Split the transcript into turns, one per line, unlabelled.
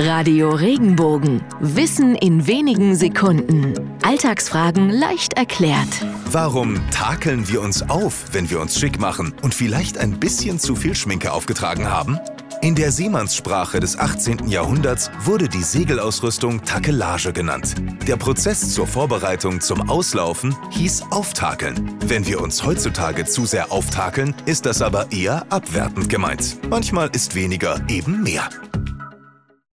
Radio Regenbogen. Wissen in wenigen Sekunden. Alltagsfragen leicht erklärt.
Warum takeln wir uns auf, wenn wir uns schick machen und vielleicht ein bisschen zu viel Schminke aufgetragen haben? In der Seemannssprache des 18. Jahrhunderts wurde die Segelausrüstung Takelage genannt. Der Prozess zur Vorbereitung zum Auslaufen hieß Auftakeln. Wenn wir uns heutzutage zu sehr auftakeln, ist das aber eher abwertend gemeint. Manchmal ist weniger eben mehr.